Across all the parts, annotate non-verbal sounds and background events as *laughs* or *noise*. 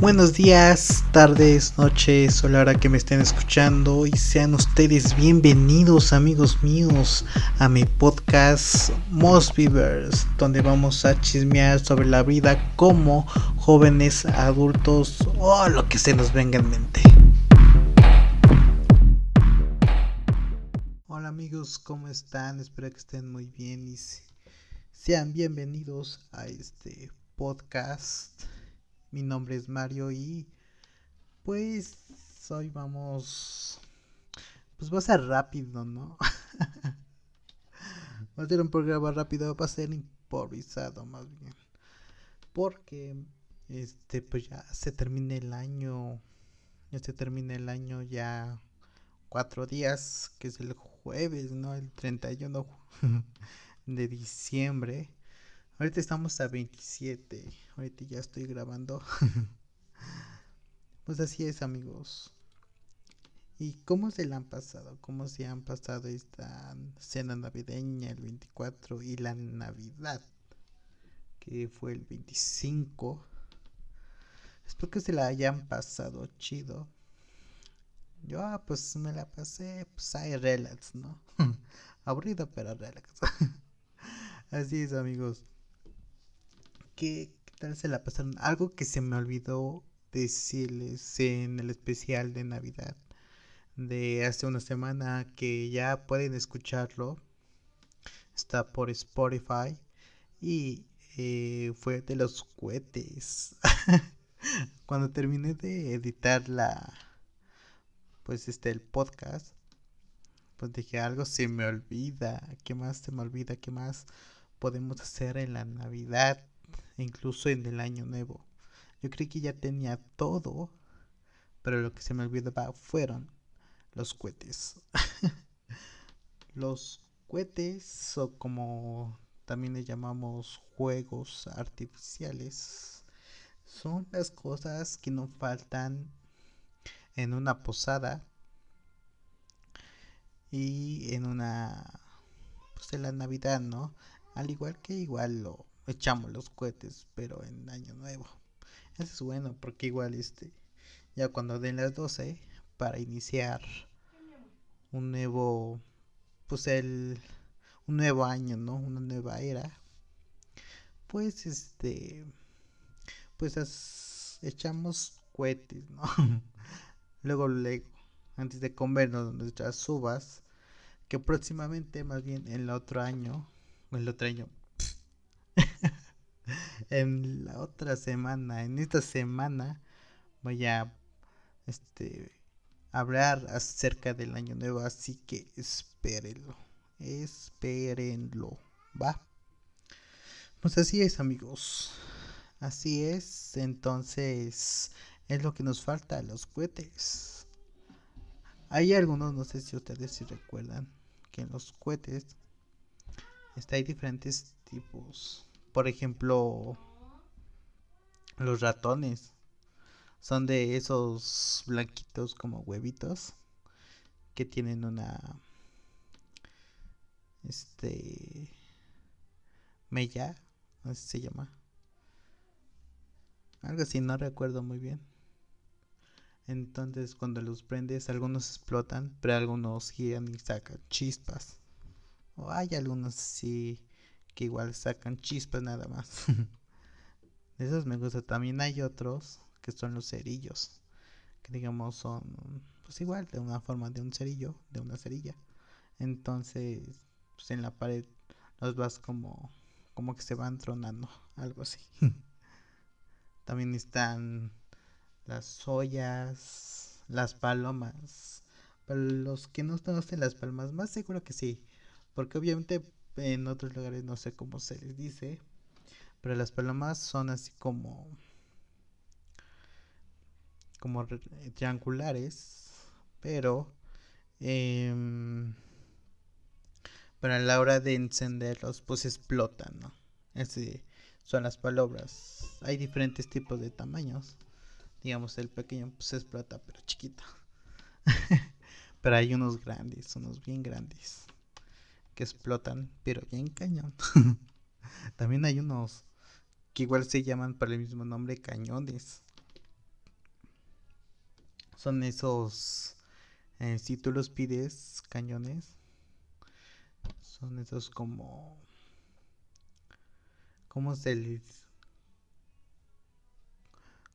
Buenos días, tardes, noches o la hora que me estén escuchando y sean ustedes bienvenidos amigos míos a mi podcast Most Beavers donde vamos a chismear sobre la vida como jóvenes, adultos o lo que se nos venga en mente. Hola amigos, ¿cómo están? Espero que estén muy bien y sean bienvenidos a este podcast mi nombre es Mario y pues hoy vamos... Pues va a ser rápido, ¿no? *laughs* va a ser un programa rápido, va a ser improvisado más bien. Porque este pues ya se termina el año. Ya se termina el año ya cuatro días, que es el jueves, ¿no? El 31 *laughs* de diciembre. Ahorita estamos a 27. Ahorita ya estoy grabando. *laughs* pues así es, amigos. ¿Y cómo se la han pasado? ¿Cómo se han pasado esta cena navideña el 24 y la Navidad? Que fue el 25. Espero que se la hayan pasado chido. Yo, ah, pues me la pasé, pues hay relax, ¿no? *laughs* Aburrido, pero relax. *laughs* Así es, amigos. ¿Qué, tal se la pasaron? Algo que se me olvidó decirles en el especial de Navidad de hace una semana que ya pueden escucharlo. Está por Spotify y eh, fue de los cohetes. *laughs* Cuando terminé de editar la pues este el podcast pues dije algo se me olvida, ¿qué más se me olvida? ¿Qué más podemos hacer en la Navidad? Incluso en el año nuevo. Yo creí que ya tenía todo, pero lo que se me olvidaba fueron los cohetes. *laughs* los cohetes, o como también le llamamos juegos artificiales, son las cosas que no faltan en una posada y en una pues en la navidad no al igual que igual lo echamos los cohetes, pero en año nuevo. Eso es bueno porque igual este ya cuando den las 12 para iniciar un nuevo pues el un nuevo año, ¿no? Una nueva era. Pues este pues echamos cohetes, *laughs* luego luego antes de comernos nuestras uvas que próximamente más bien en el otro año el otro año en la otra semana, en esta semana, voy a este hablar acerca del año nuevo, así que espérenlo, espérenlo, va. Pues así es, amigos. Así es, entonces es lo que nos falta, los cohetes. Hay algunos, no sé si ustedes recuerdan, que en los cohetes está, hay diferentes tipos por ejemplo, los ratones son de esos blanquitos como huevitos que tienen una este mella, así se llama. Algo así, no recuerdo muy bien. Entonces, cuando los prendes, algunos explotan, pero algunos giran y sacan chispas. O hay algunos así que igual sacan chispas nada más. *laughs* de esos me gusta. También hay otros que son los cerillos. Que digamos son pues igual de una forma de un cerillo, de una cerilla. Entonces, pues en la pared los vas como como que se van tronando, algo así. *laughs* También están las ollas, las palomas. Para los que no conocen las palmas, más seguro que sí. Porque obviamente en otros lugares no sé cómo se les dice. Pero las palomas son así como. como triangulares. Pero. Eh, pero la hora de encenderlos, pues explotan, ¿no? Así son las palabras. Hay diferentes tipos de tamaños. Digamos, el pequeño pues explota, pero chiquito. *laughs* pero hay unos grandes, unos bien grandes explotan, pero bien cañón. *laughs* También hay unos que igual se llaman por el mismo nombre cañones. Son esos, eh, si tú los pides, cañones. Son esos como, ¿cómo se les?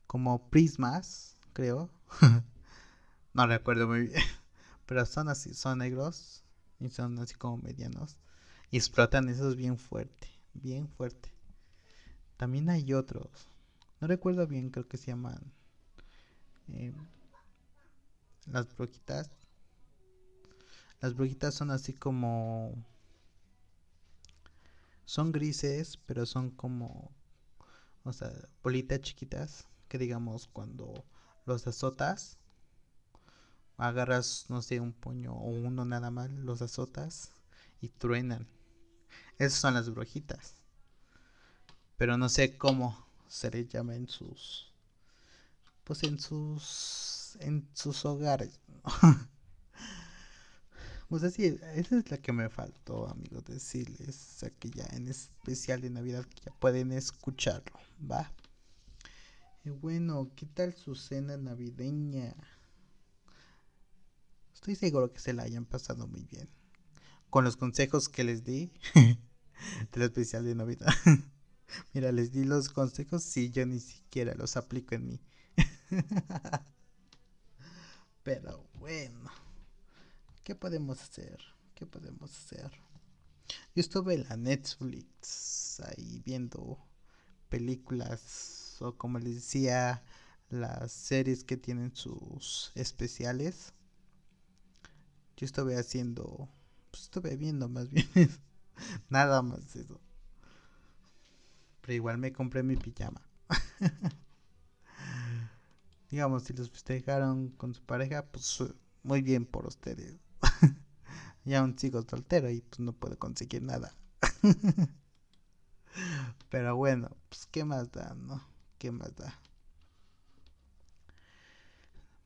Como prismas, creo. *laughs* no recuerdo muy bien. *laughs* Pero son así, son negros y son así como medianos. Y explotan esos bien fuerte, bien fuerte. También hay otros. No recuerdo bien, creo que se llaman eh, las brujitas. Las brujitas son así como... Son grises, pero son como... O sea, bolitas chiquitas. Que digamos cuando los azotas. Agarras, no sé, un puño o uno nada más, los azotas y truenan. Esas son las brujitas. Pero no sé cómo se le llama en sus pues en sus en sus hogares pues *laughs* así esa es la que me faltó amigos decirles o sea que ya en especial de navidad que ya pueden escucharlo va y bueno qué tal su cena navideña estoy seguro que se la hayan pasado muy bien con los consejos que les di *laughs* del especial de navidad *laughs* Mira, les di los consejos y yo ni siquiera los aplico en mí. *laughs* Pero bueno, ¿qué podemos hacer? ¿Qué podemos hacer? Yo estuve en la Netflix ahí viendo películas o como les decía, las series que tienen sus especiales. Yo estuve haciendo, pues estuve viendo más bien *laughs* nada más eso. Pero igual me compré mi pijama. *laughs* Digamos, si los festejaron con su pareja, pues muy bien por ustedes. *laughs* ya aún sigo soltero y pues no puedo conseguir nada. Pero bueno, pues qué más da, ¿no? ¿Qué más da?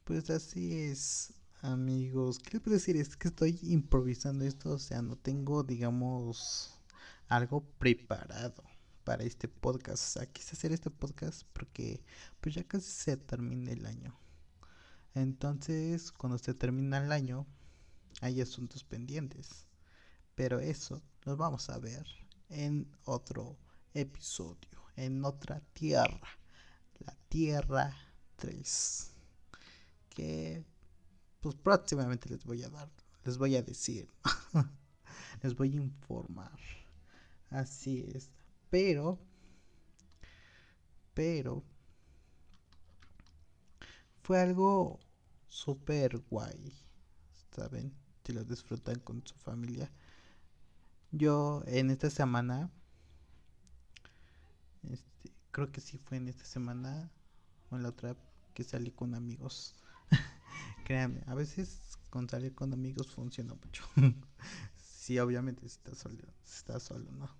Pues así es, amigos. ¿Qué puedo decir? Es que estoy improvisando esto, o sea, no tengo, digamos, algo preparado para este podcast. O sea, quise hacer este podcast porque pues ya casi se termina el año. Entonces, cuando se termina el año, hay asuntos pendientes. Pero eso lo vamos a ver en otro episodio, en otra tierra, la Tierra 3. Que pues próximamente les voy a dar, les voy a decir, *laughs* les voy a informar. Así es. Pero, pero, fue algo súper guay, ¿saben? Si lo disfrutan con su familia. Yo en esta semana, este, creo que sí fue en esta semana o en la otra que salí con amigos. Créanme, a veces con salir con amigos funciona mucho. *laughs* sí, obviamente si estás solo, si estás solo, ¿no?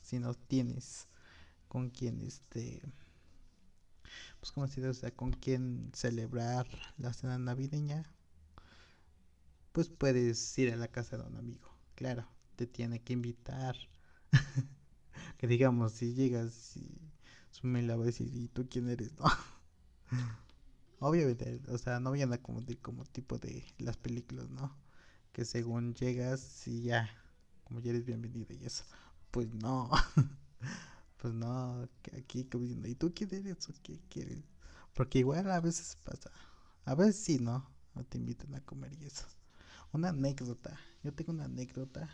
si no tienes con quien este pues como si o sea con quien celebrar la cena navideña pues puedes ir a la casa de un amigo. Claro te tiene que invitar. *laughs* Que digamos si llegas y me la va a decir y tú quién eres no *laughs* obviamente o sea no voy a como, como tipo de las películas no que según llegas y ya como ya eres bienvenido y eso pues no. *laughs* pues no, aquí como diciendo, ¿y tú quién eres o qué quieres? Porque igual a veces pasa. A veces sí, ¿no? No te invitan a comer y eso. Una anécdota. Yo tengo una anécdota.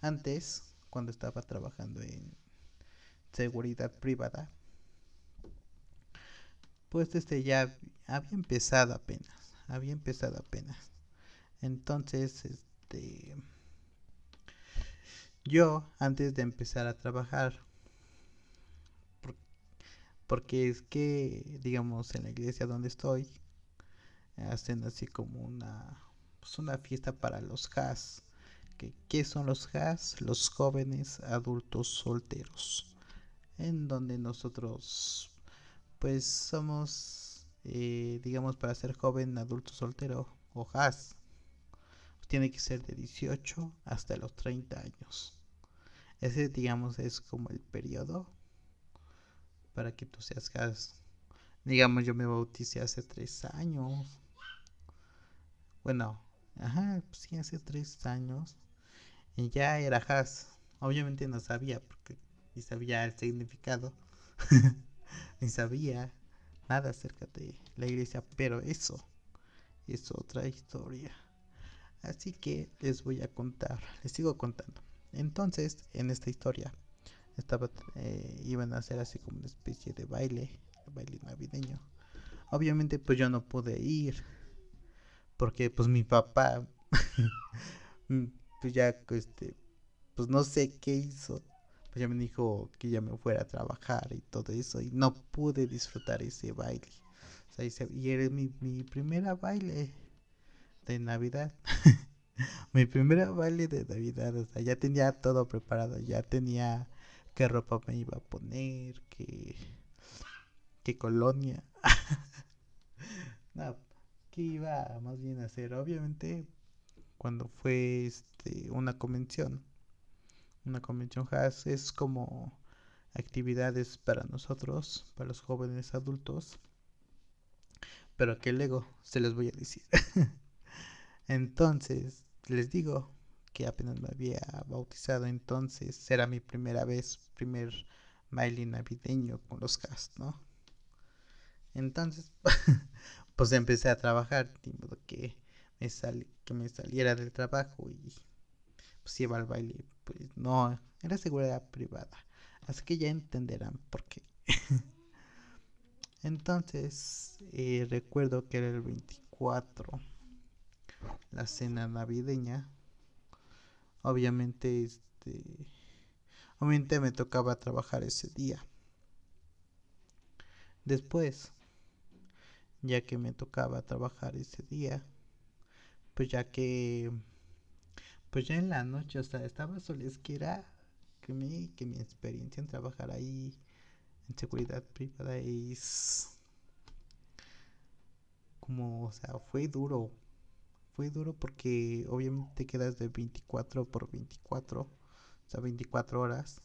Antes, cuando estaba trabajando en seguridad privada, pues este ya había empezado apenas. Había empezado apenas. Entonces, este yo, antes de empezar a trabajar, porque es que, digamos, en la iglesia donde estoy, hacen así como una, pues una fiesta para los has. Que, ¿Qué son los has? Los jóvenes adultos solteros. En donde nosotros, pues somos, eh, digamos, para ser joven adulto soltero o has, tiene que ser de 18 hasta los 30 años. Ese, digamos, es como el periodo para que tú seas gas. Digamos, yo me bauticé hace tres años. Bueno, ajá, sí, hace tres años. Y ya era Has. Obviamente no sabía, porque ni sabía el significado. *laughs* *laughs* ni sabía nada acerca de la iglesia, pero eso es otra historia. Así que les voy a contar, les sigo contando. Entonces, en esta historia, estaba, eh, iban a hacer así como una especie de baile, baile navideño. Obviamente, pues yo no pude ir, porque pues mi papá, *laughs* pues ya, este, pues no sé qué hizo, pues ya me dijo que ya me fuera a trabajar y todo eso, y no pude disfrutar ese baile. O sea, y era mi, mi primera baile de Navidad. *laughs* mi primera baile de Navidad, o sea, ya tenía todo preparado, ya tenía qué ropa me iba a poner, qué, qué colonia. *laughs* no, qué iba más bien a hacer. Obviamente, cuando fue este, una convención, una convención has es como actividades para nosotros, para los jóvenes adultos. Pero que luego se los voy a decir. *laughs* entonces, les digo que apenas me había bautizado, entonces era mi primera vez, primer baile navideño con los cast, ¿no? Entonces, *laughs* pues empecé a trabajar, de que me sal que me saliera del trabajo y pues iba al baile, pues no, era seguridad privada. Así que ya entenderán por qué. *laughs* Entonces, eh, recuerdo que era el 24, la cena navideña. Obviamente, este, obviamente me tocaba trabajar ese día. Después, ya que me tocaba trabajar ese día, pues ya que, pues ya en la noche, o sea, estaba solesquera que mi, que mi experiencia en trabajar ahí en seguridad privada es como, o sea, fue duro. Fue duro porque obviamente quedas de 24 por 24, o sea, 24 horas.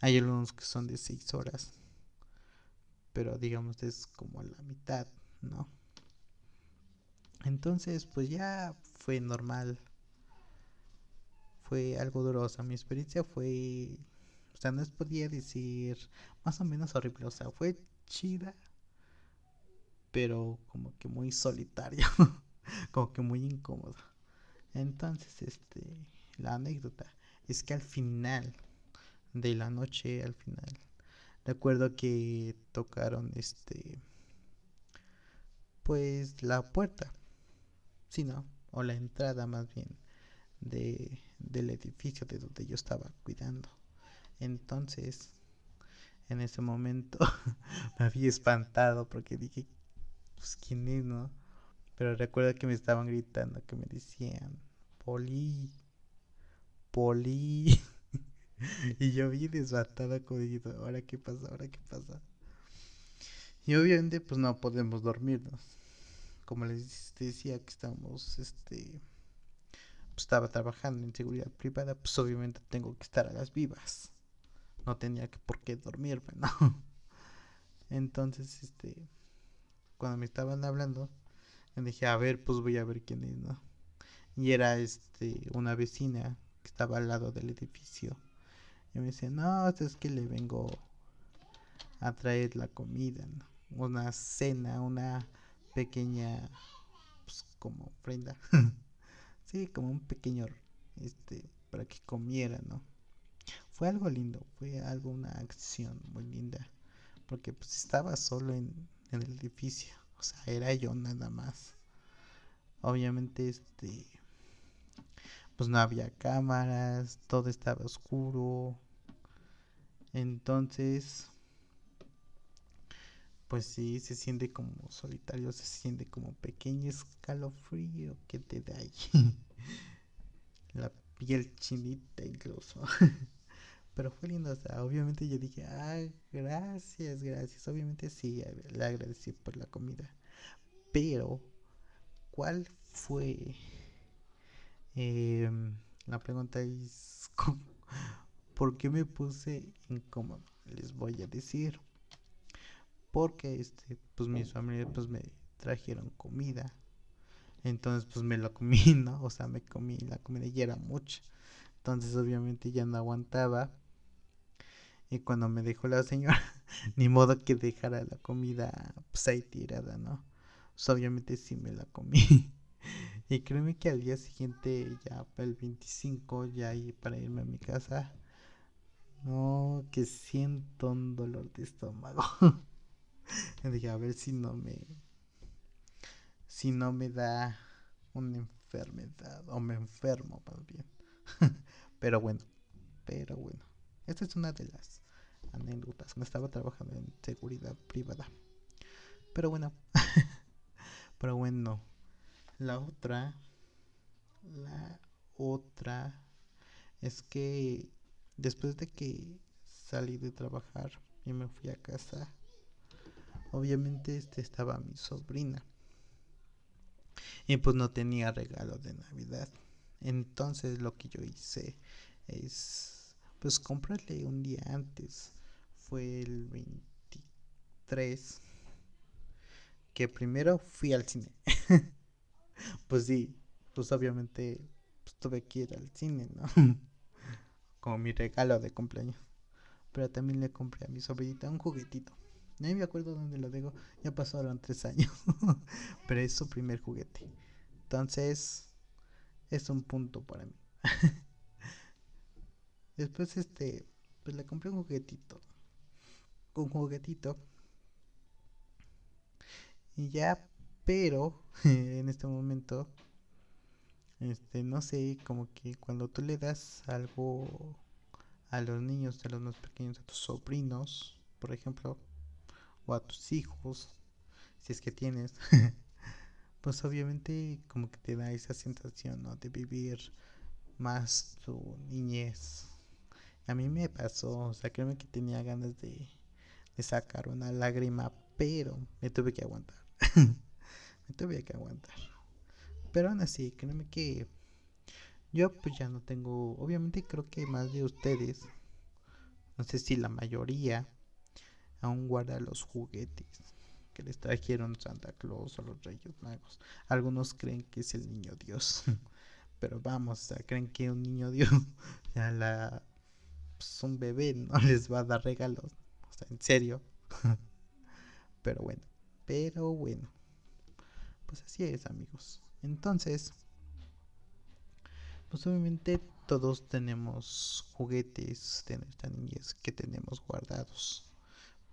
Hay algunos que son de 6 horas, pero digamos es como la mitad, ¿no? Entonces, pues ya fue normal. Fue algo sea, mi experiencia fue o sea, no podía decir más o menos horrible. O sea, fue chida, pero como que muy solitario. *laughs* como que muy incómodo. Entonces, este, la anécdota es que al final de la noche, al final, recuerdo que tocaron este, pues la puerta, sí, no, o la entrada más bien de, del edificio de donde yo estaba cuidando. Entonces, en ese momento *laughs* me había espantado porque dije, pues quién es, ¿no? Pero recuerdo que me estaban gritando, que me decían, Poli, Poli. *laughs* y yo vi desbatada como diciendo, ahora qué pasa, ahora qué pasa. Y obviamente pues no podemos dormirnos. Como les decía que estamos, este, estaba trabajando en seguridad privada, pues obviamente tengo que estar a las vivas no tenía que por qué dormirme, ¿no? *laughs* Entonces, este, cuando me estaban hablando, me dije, a ver, pues voy a ver quién es, ¿no? Y era, este, una vecina que estaba al lado del edificio. Y me dice, no, es que le vengo a traer la comida, ¿no? Una cena, una pequeña, pues, como ofrenda. *laughs* sí, como un pequeño, este, para que comiera, ¿no? fue algo lindo, fue algo, una acción muy linda, porque pues estaba solo en, el edificio, o sea, era yo nada más. Obviamente, este, pues no había cámaras, todo estaba oscuro, entonces, pues sí, se siente como solitario, se siente como pequeño escalofrío que te da ahí. *laughs* La piel chinita incluso. *laughs* Pero fue lindo, o sea, obviamente yo dije, ah, gracias, gracias. Obviamente sí, le agradecí por la comida. Pero, ¿cuál fue? Em, la pregunta es, *laughs* ¿por qué me puse incómodo? Les voy a decir. Porque, este, pues mis familias, pues me trajeron comida. Entonces, pues me lo comí, *laughs* ¿no? O sea, me comí la comida y era mucha. Entonces, obviamente ya no aguantaba. Y cuando me dejó la señora, *laughs* ni modo que dejara la comida pues ahí tirada, ¿no? Pues obviamente sí me la comí. *laughs* y créeme que al día siguiente, ya para el 25, ya ahí para irme a mi casa, no, que siento un dolor de estómago. *laughs* Dije, a ver si no me. Si no me da una enfermedad. O me enfermo más bien. *laughs* pero bueno. Pero bueno. Esta es una de las anécdotas. Me estaba trabajando en seguridad privada. Pero bueno. *laughs* pero bueno. La otra. La otra. Es que Después de que salí de trabajar y me fui a casa, obviamente este estaba mi sobrina. Y pues no tenía regalo de Navidad. Entonces lo que yo hice es pues comprarle un día antes. Fue el 23 que primero fui al cine. *laughs* pues sí, pues obviamente pues, tuve que ir al cine, ¿no? *laughs* como mi regalo de cumpleaños. Pero también le compré a mi sobrinita un juguetito. No me acuerdo dónde lo dejo, ya pasaron tres años. *laughs* Pero es su primer juguete. Entonces, es un punto para mí. *laughs* Después, este, pues le compré un juguetito. Un juguetito. Y ya, pero *laughs* en este momento este, no sé, como que cuando tú le das algo a los niños, a los más pequeños, a tus sobrinos, por ejemplo, o a tus hijos, si es que tienes, *laughs* pues obviamente como que te da esa sensación, ¿no? De vivir más tu niñez. A mí me pasó, o sea, créeme que tenía ganas de, de sacar una lágrima, pero me tuve que aguantar. *laughs* me tuve que aguantar. Pero aún así, créeme que yo pues ya no tengo, obviamente creo que más de ustedes, no sé si la mayoría, aún guarda los juguetes que les trajeron Santa Claus o los Reyes Magos. Algunos creen que es el niño Dios, *laughs* pero vamos, creen que un niño Dios, *laughs* ya la, pues un bebé no *laughs* les va a dar regalos, o sea, en serio. pero bueno, pero bueno, pues así es amigos. Entonces, pues obviamente todos tenemos juguetes de nuestra niñez que tenemos guardados.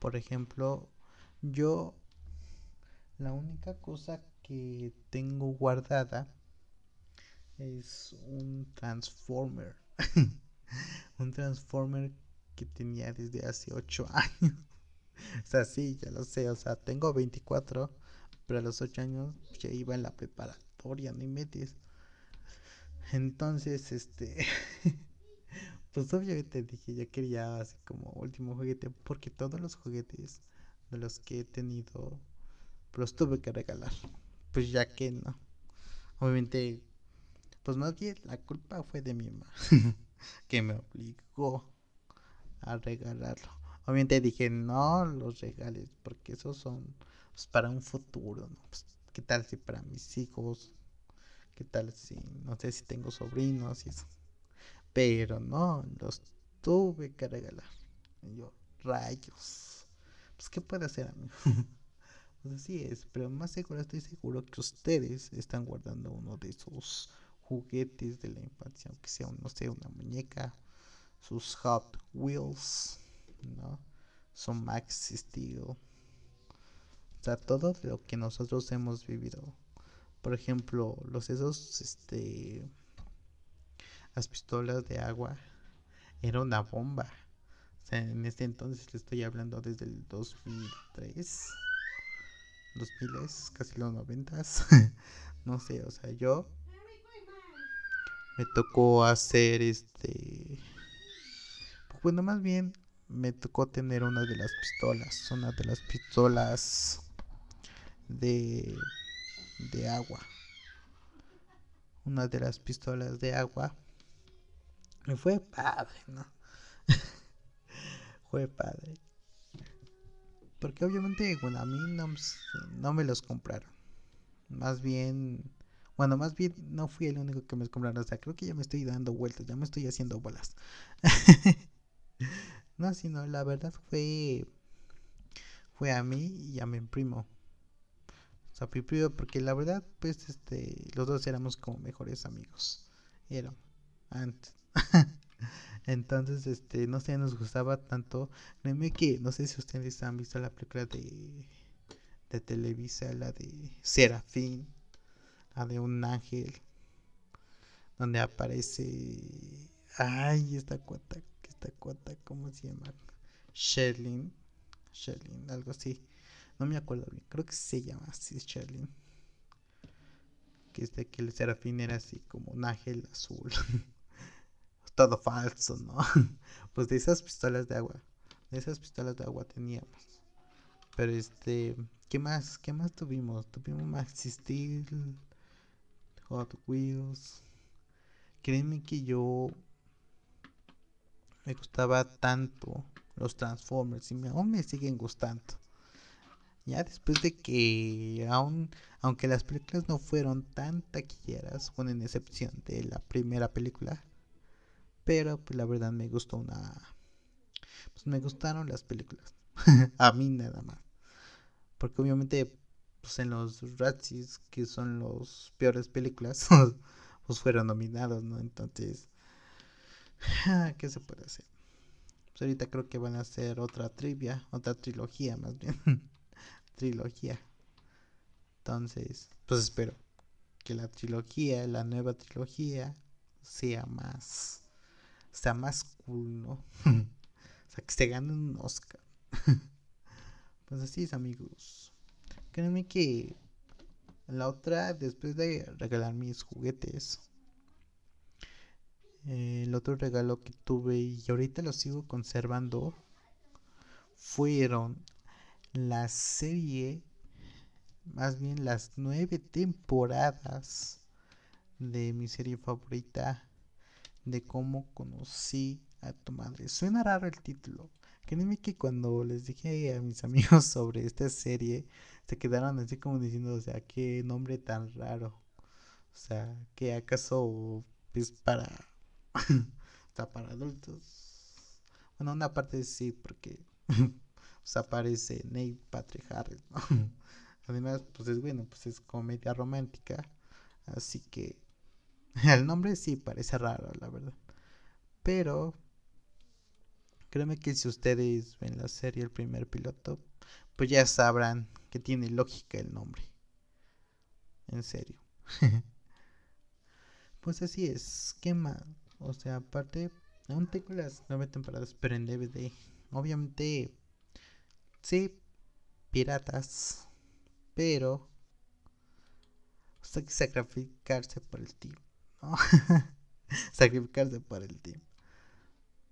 Por ejemplo, yo la única cosa que tengo guardada es un transformer. *laughs* un transformer que tenía desde hace 8 *laughs* años. o sea, sí, ya lo sé. O sea, tengo 24, pero a los 8 años ya iba en la preparatoria ni metes. Entonces, este, *laughs* pues obviamente dije, ya quería así como último juguete, porque todos los juguetes de los que he tenido, los tuve que regalar. Pues ya que no. Obviamente, pues más bien la culpa fue de mi mamá, *laughs* *laughs* que me obligó a regalarlo. Obviamente dije, no los regales, porque esos son pues, para un futuro, ¿no? Pues, ¿Qué tal si para mis hijos? ¿Qué tal si, no sé si tengo sobrinos y eso? Pero no, los tuve que regalar. Y yo, rayos. Pues, ¿qué puede hacer, amigo? *laughs* pues así es, pero más seguro estoy seguro que ustedes están guardando uno de sus juguetes de la infancia, aunque sea, no sé, una muñeca, sus Hot Wheels, ¿no? Son Max Steel sea, todo lo que nosotros hemos vivido. Por ejemplo, los esos, este, las pistolas de agua, era una bomba. O sea, en este entonces le estoy hablando desde el 2003, 2000, casi los 90. *laughs* no sé, o sea, yo me tocó hacer este. Bueno, más bien me tocó tener una de las pistolas, una de las pistolas de, de agua. Una de las pistolas de agua. Y *laughs* fue padre, ¿no? *laughs* fue padre. Porque obviamente, bueno, a mí no, me los compraron. Más bien Bueno, más bien no fui el único que me compraron. O sea, creo que ya me estoy dando vueltas, ya me estoy haciendo bolas. *laughs* no, sino la verdad fue. Fue a mí y a mi primo. O sea, porque la verdad, pues, este, los dos éramos como mejores amigos. Era antes. *laughs* Entonces, este, no sé, nos gustaba tanto. Créeme que, no sé si ustedes han visto la película de, de Televisa, la de Serafín, la de un ángel, donde aparece, ay, esta cuata, esta cuata, ¿cómo se llama? Sherlyn, Sherlyn, algo así. No me acuerdo bien, creo que se llama así, Sherlyn. Que es de que el serafín era así como un ángel azul. *laughs* todo falso, ¿no? *laughs* Pues de esas pistolas de agua, de esas pistolas de agua teníamos. Pero este, ¿qué más? ¿Qué más tuvimos? Tuvimos Maxi Steel, Hot Wheels. Créeme que yo me gustaba tanto los Transformers y aún me siguen gustando. Ya después de que aún, aunque las películas no fueron tan taquilleras, con excepción de la primera película, pero pues la verdad me gustó una... Pues me gustaron las películas. *laughs* a mí nada más. Porque obviamente pues en los Razzies, que son los peores películas, *laughs* pues fueron nominados, ¿no? Entonces, ¿qué se puede hacer? Pues ahorita creo que van a hacer otra trivia, otra trilogía más bien. *laughs* trilogía. Entonces, pues espero que la trilogía, la nueva trilogía, sea más sea más cool, ¿no? *laughs* o sea, que se gane un Oscar. *laughs* pues así es, amigos. Créanme que la otra, después de regalar mis juguetes, el otro regalo que tuve y ahorita lo sigo conservando fueron la serie, más bien las nueve temporadas de mi serie favorita de cómo conocí a tu madre. Suena raro el título. Créeme que cuando les dije a mis amigos *laughs* sobre esta serie, se quedaron así como diciendo, o sea, qué nombre tan raro. O sea, que acaso es para... *laughs* está para adultos. Bueno, una parte sí, porque *laughs* pues aparece Nate Patrick Harris, Además, pues es bueno, pues es comedia romántica. Así que *laughs* El nombre sí parece raro, la verdad. Pero créeme que si ustedes ven la serie El primer piloto, pues ya sabrán que tiene lógica el nombre. En serio. *laughs* pues así es. ¿Qué más? O sea, aparte, aún tengo las nueve temporadas, pero en DVD. Obviamente, sí, piratas. Pero, hay que sacrificarse por el *laughs* sacrificarse para el team.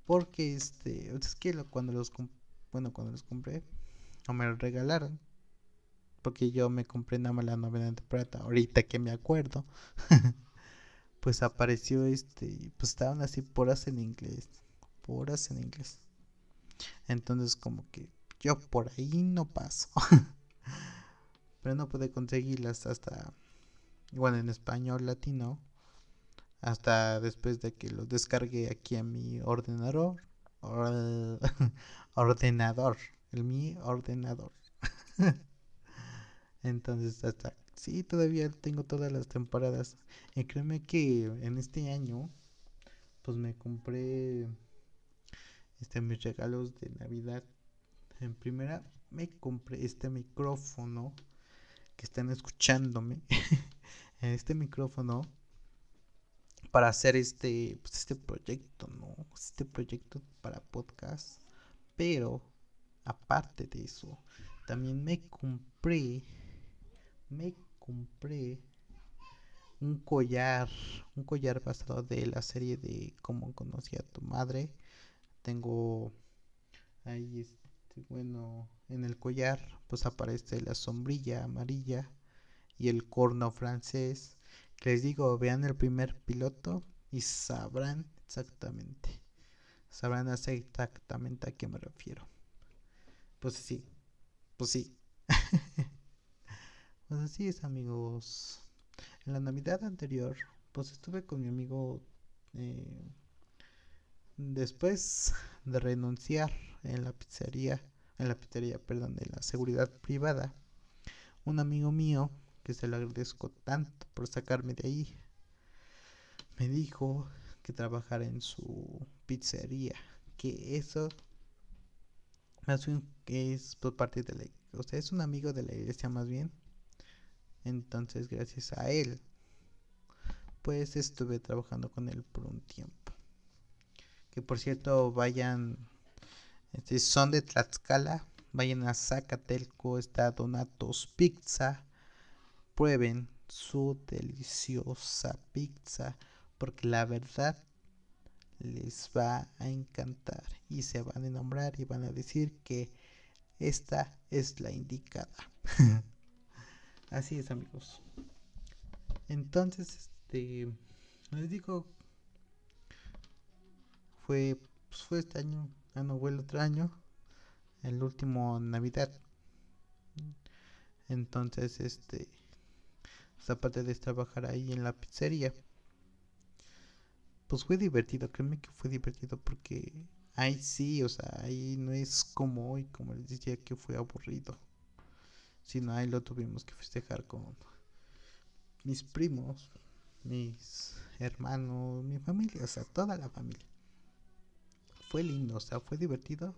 Porque este, es que cuando los bueno, cuando los compré, no me los regalaron. Porque yo me compré nada más la novena temporada, ahorita que me acuerdo. *laughs* pues apareció este, pues estaban así poras en inglés, poras en inglés. Entonces como que yo por ahí no paso. *laughs* Pero no pude conseguirlas hasta, bueno, en español latino hasta después de que lo descargué aquí a mi ordenador *laughs* ordenador el mi ordenador. *laughs* Entonces hasta sí todavía tengo todas las temporadas. Y créeme que en este año pues me compré este mis regalos de navidad. En primera me compré este micrófono que están escuchándome. *laughs* Este micrófono para hacer este, pues este proyecto, ¿no? Este proyecto para podcast. Pero, aparte de eso, también me compré, me compré un collar, un collar basado de la serie de Cómo conocí a tu madre. Tengo ahí, este, bueno, en el collar, pues aparece la sombrilla amarilla y el corno francés les digo, vean el primer piloto y sabrán exactamente. Sabrán exactamente a qué me refiero. Pues sí, pues sí. *laughs* pues así es, amigos. En la Navidad anterior, pues estuve con mi amigo eh, después de renunciar en la pizzería, en la pizzería, perdón, de la seguridad privada. Un amigo mío, que se lo agradezco tanto por sacarme de ahí, me dijo que trabajara en su pizzería, que eso más que es por parte de la o sea, es un amigo de la iglesia más bien. Entonces, gracias a él, pues estuve trabajando con él por un tiempo. Que por cierto, vayan, este, son de Tlaxcala, vayan a Zacatelco, está Donatos Pizza, prueben su deliciosa pizza, porque la verdad les va a encantar y se van a enamorar y van a decir que esta es la indicada. *laughs* Así es, amigos. Entonces, este, les digo, fue, pues fue este año, ah no, fue el otro año, el último Navidad. Entonces, este, aparte de trabajar ahí en la pizzería, pues fue divertido, créeme que fue divertido porque ahí sí, o sea, ahí no es como hoy, como les decía que fue aburrido, sino ahí lo tuvimos que festejar con mis primos, mis hermanos, mi familia, o sea, toda la familia. Fue lindo, o sea, fue divertido,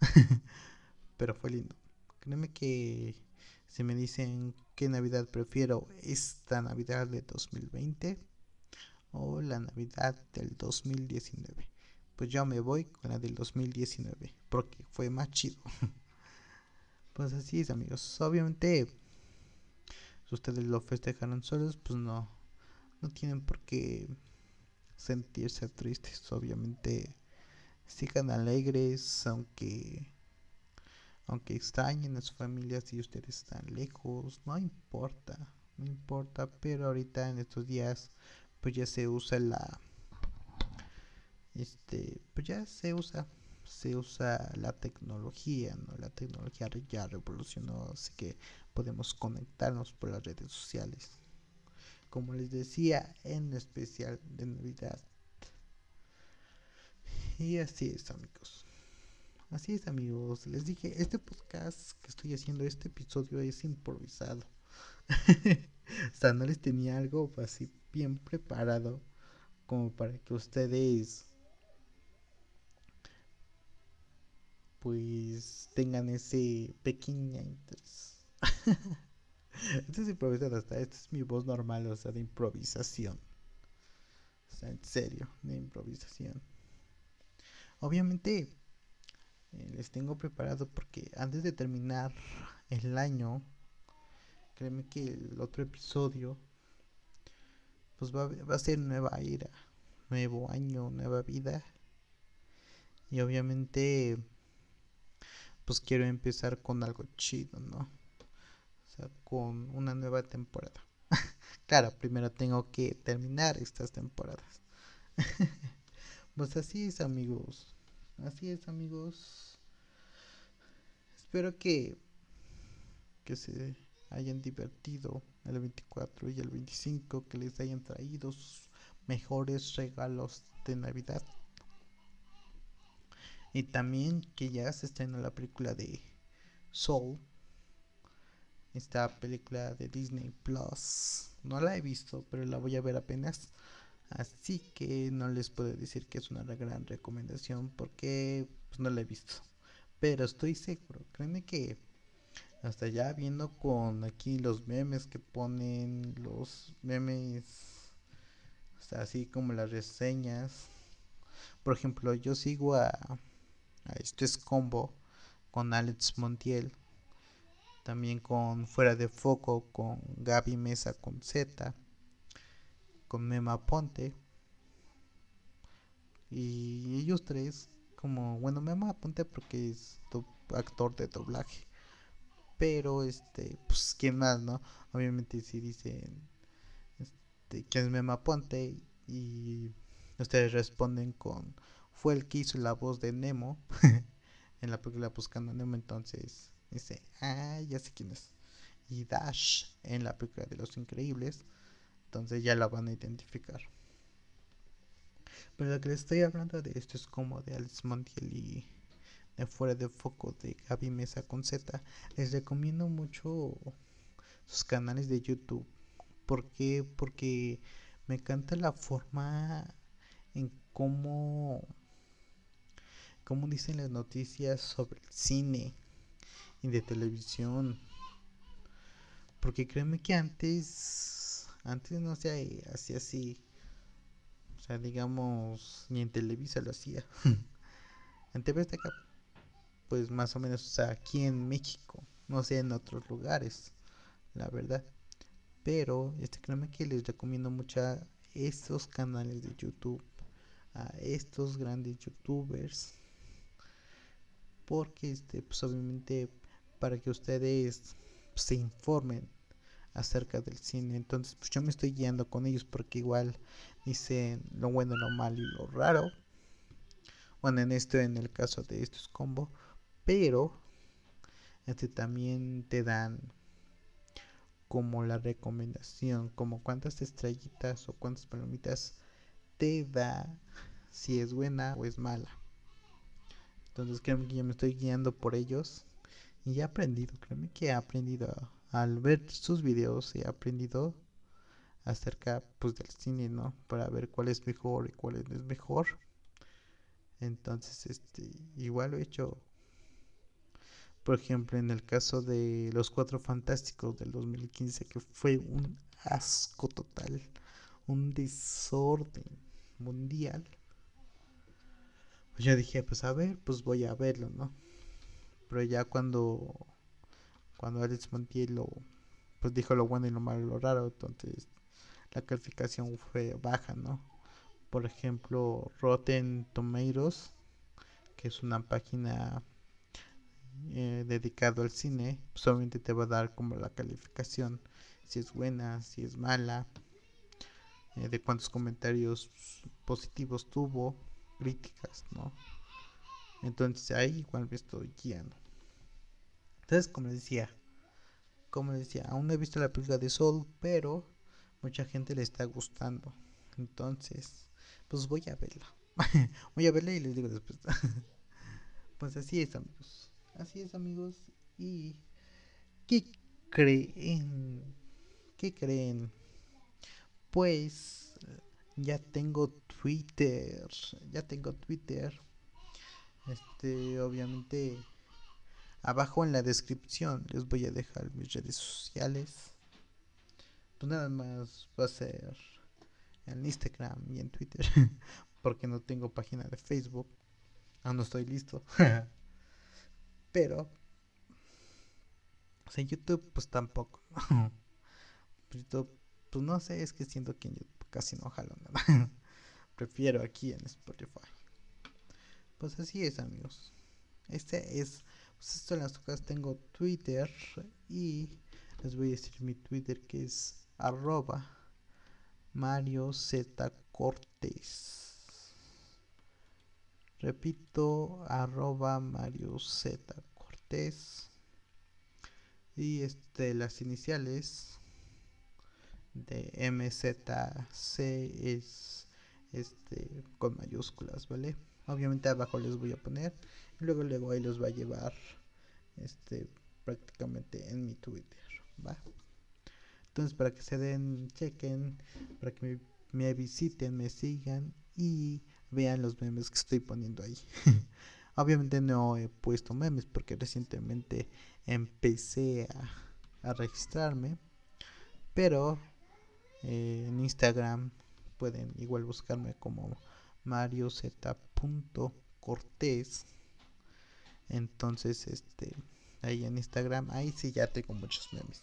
*laughs* pero fue lindo. Créeme que si me dicen qué Navidad prefiero, esta Navidad de 2020 o la Navidad del 2019. Pues yo me voy con la del 2019 porque fue más chido. *laughs* pues así es, amigos. Obviamente, si ustedes lo festejaron solos, pues no, no tienen por qué sentirse tristes. Obviamente, sigan alegres, aunque aunque extrañen a su familia si ustedes están lejos, no importa, no importa, pero ahorita en estos días pues ya se usa la este pues ya se usa se usa la tecnología no la tecnología ya revolucionó así que podemos conectarnos por las redes sociales. Como les decía en especial de navidad. Y así es amigos así es amigos les dije este podcast que estoy haciendo este episodio es improvisado *laughs* o sea no les tenía algo así bien preparado como para que ustedes pues tengan ese pequeño interés. *laughs* Esto es improvisado, hasta esta es mi voz normal, o sea, de improvisación. O sea, en serio, de improvisación. Obviamente les tengo preparado porque antes de terminar el año, créeme que el otro episodio pues va, va a ser nueva era, nuevo año, nueva vida. Y obviamente, pues quiero empezar con algo chido, ¿no? O sea, con una nueva temporada. *laughs* claro, primero tengo que terminar estas temporadas. *laughs* pues así es, amigos. Así es, amigos. Espero que que se hayan divertido el 24 y el 25, que les hayan traído sus mejores regalos de Navidad. Y también que ya se estrenó la película de Soul. Esta película de Disney Plus. No la he visto, pero la voy a ver apenas. Así que no les puedo decir que es una gran recomendación porque pues, no la he visto. Pero estoy seguro, créeme que hasta ya viendo con aquí los memes que ponen, los memes, así como las reseñas. Por ejemplo, yo sigo a, a este es combo con Alex Montiel, también con Fuera de Foco, con Gaby Mesa con Z, con Mema Ponte. Y ellos tres, como, bueno, Mema Ponte porque es actor de doblaje. Pero este pues quién más no obviamente si dicen este quién es Mema Ponte y ustedes responden con fue el que hizo la voz de Nemo *laughs* en la película Buscando a Nemo entonces dice ah ya sé quién es y Dash en la película de Los Increíbles entonces ya la van a identificar. Pero lo que les estoy hablando de esto es como de Alex Montiel y de Fuera de Foco de Gaby Mesa con Z. Les recomiendo mucho sus canales de YouTube. ¿Por qué? Porque me encanta la forma en cómo, cómo dicen las noticias sobre el cine y de televisión. Porque créeme que antes, antes no se hacía así. O sea, digamos, ni en Televisa lo hacía. *laughs* en TV acá pues más o menos, o sea, aquí en México, no sé en otros lugares, la verdad. Pero, este, créeme que les recomiendo mucho a estos canales de YouTube, a estos grandes youtubers, porque, este, pues obviamente, para que ustedes se informen acerca del cine. Entonces, pues yo me estoy guiando con ellos porque igual dicen lo bueno, lo malo y lo raro. Bueno, en esto, en el caso de estos combo, pero este también te dan como la recomendación, como cuántas estrellitas o cuántas palomitas te da si es buena o es mala. Entonces créeme que yo me estoy guiando por ellos y he aprendido, créeme que he aprendido al ver sus videos, he aprendido acerca pues del cine, ¿no? Para ver cuál es mejor y cuál es mejor. Entonces, este, igual lo he hecho por ejemplo, en el caso de Los Cuatro Fantásticos del 2015, que fue un asco total, un desorden mundial. Pues yo dije, pues a ver, pues voy a verlo, ¿no? Pero ya cuando cuando Alex Montiel pues dijo lo bueno y lo malo y lo raro, entonces la calificación fue baja, ¿no? Por ejemplo, Rotten Tomatoes, que es una página eh, dedicado al cine, solamente te va a dar como la calificación, si es buena, si es mala, eh, de cuántos comentarios positivos tuvo, críticas, ¿no? Entonces ahí igual me estoy guiando. Entonces, como les decía, como les decía, aún no he visto la película de Soul, pero mucha gente le está gustando. Entonces, pues voy a verla. *laughs* voy a verla y les digo después. *laughs* pues así es, amigos. Así es amigos. ¿Y qué creen? ¿Qué creen? Pues ya tengo Twitter. Ya tengo Twitter. Este, obviamente, abajo en la descripción les voy a dejar mis redes sociales. Pues nada más va a ser en Instagram y en Twitter. *laughs* Porque no tengo página de Facebook. Aún no estoy listo. *laughs* Pero, o sea, YouTube, pues tampoco. *laughs* YouTube, pues no sé, es que siento que en YouTube casi no jalo nada. Prefiero aquí en Spotify. Pues así es, amigos. Este es, pues esto en las tocas tengo Twitter y les voy a decir mi Twitter que es arroba Mario Z Cortés. Repito, arroba Mario Z Cortés. Y este, las iniciales de MZC es este con mayúsculas, ¿vale? Obviamente abajo les voy a poner luego luego ahí los va a llevar este prácticamente en mi Twitter, ¿va? Entonces para que se den, chequen, para que me, visiten, me sigan y vean los memes que estoy poniendo ahí. *laughs* Obviamente no he puesto memes porque recientemente empecé a, registrarme. Pero eh, en Instagram pueden igual buscarme como Mario Z. Cortés. Entonces, este, ahí en Instagram, ahí sí ya tengo muchos memes.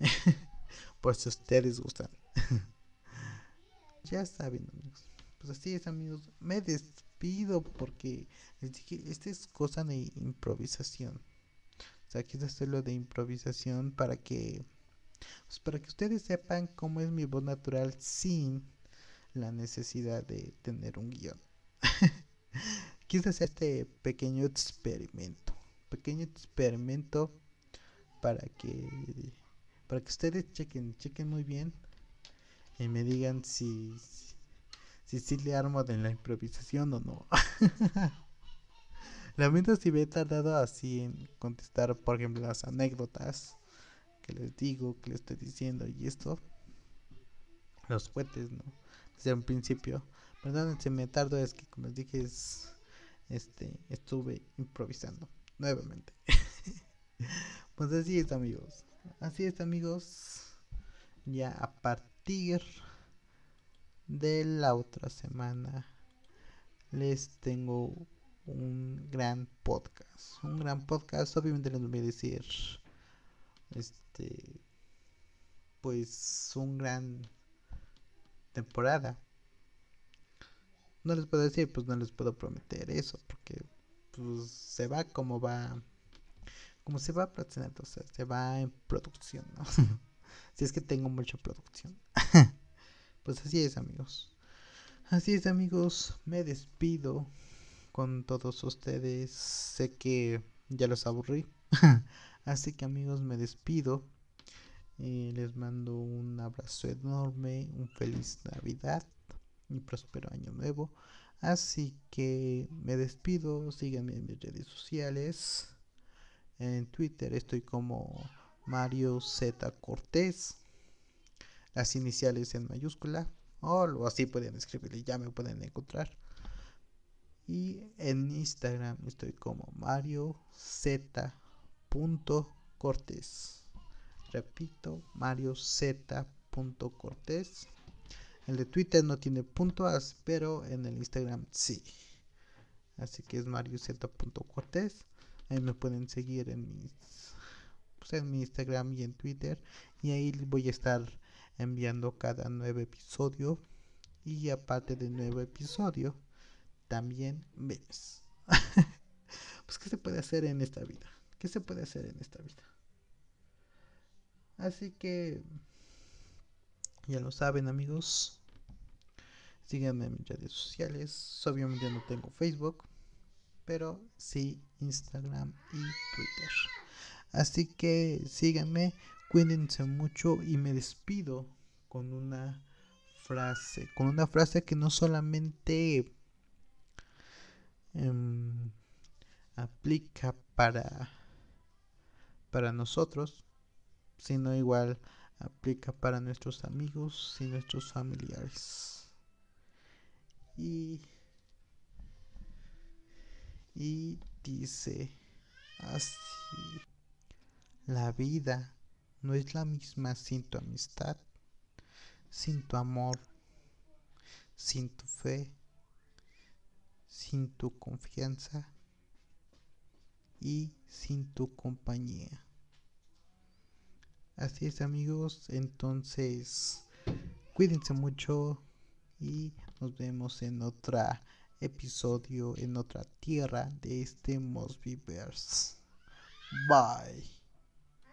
*laughs* Por si ustedes gustan. *laughs* ya saben, amigos pues así es amigos, me despido porque les dije, esta es cosa de improvisación. O sea, quise hacerlo de improvisación para que, pues para que ustedes sepan cómo es mi voz natural sin la necesidad de tener un guion. *laughs* quise hacer este pequeño experimento, pequeño experimento para que, para que ustedes chequen, chequen muy bien y me digan si si le armo de la improvisación o no. *laughs* Lamento si me he tardado así en contestar, por ejemplo, las anécdotas que les digo, que les estoy diciendo y esto. Los fuertes, ¿no? Desde un principio. Perdón, si me tardo, es que como les dije, este, estuve improvisando nuevamente. *laughs* pues así es, amigos. Así es, amigos. Ya a partir de la otra semana les tengo un gran podcast. Un gran podcast, obviamente les voy a decir este pues un gran temporada. No les puedo decir, pues no les puedo prometer eso porque pues se va como va como se va a o sea, se va en producción, ¿no? *laughs* *laughs* si es que tengo mucha producción. *laughs* Pues así es amigos. Así es amigos, me despido con todos ustedes. Sé que ya los aburrí. así que amigos, me despido. y les mando un abrazo enorme, un feliz Navidad y próspero año nuevo. Así que me despido, síganme en mis redes sociales. En Twitter estoy como Mario Z Cortés las iniciales en mayúscula o así pueden escribirle, ya me pueden encontrar. Y en Instagram estoy como Mario Z. Cortés. Repito, Mario Z. Cortés. El de Twitter no tiene puntos, pero en el Instagram sí. Así que es Mario Z. Cortés. Ahí me pueden seguir en mis pues, en mi Instagram y en Twitter. Y ahí voy a estar enviando cada nuevo episodio. Y aparte del nuevo episodio, también ves. *laughs* pues, ¿qué se puede hacer en esta vida? ¿Qué se puede hacer en esta vida? Así que, ya lo saben, amigos. Síganme en mis redes sociales. Obviamente no tengo Facebook, pero sí Instagram y Twitter. Así que síganme Cuídense mucho y me despido con una frase, con una frase que no solamente em, aplica para para nosotros, sino igual aplica para nuestros amigos y nuestros familiares. Y y dice así la vida no es la misma sin tu amistad, sin tu amor, sin tu fe, sin tu confianza y sin tu compañía. Así es amigos, entonces cuídense mucho y nos vemos en otro episodio, en otra tierra de este Mosbyverse. Bye.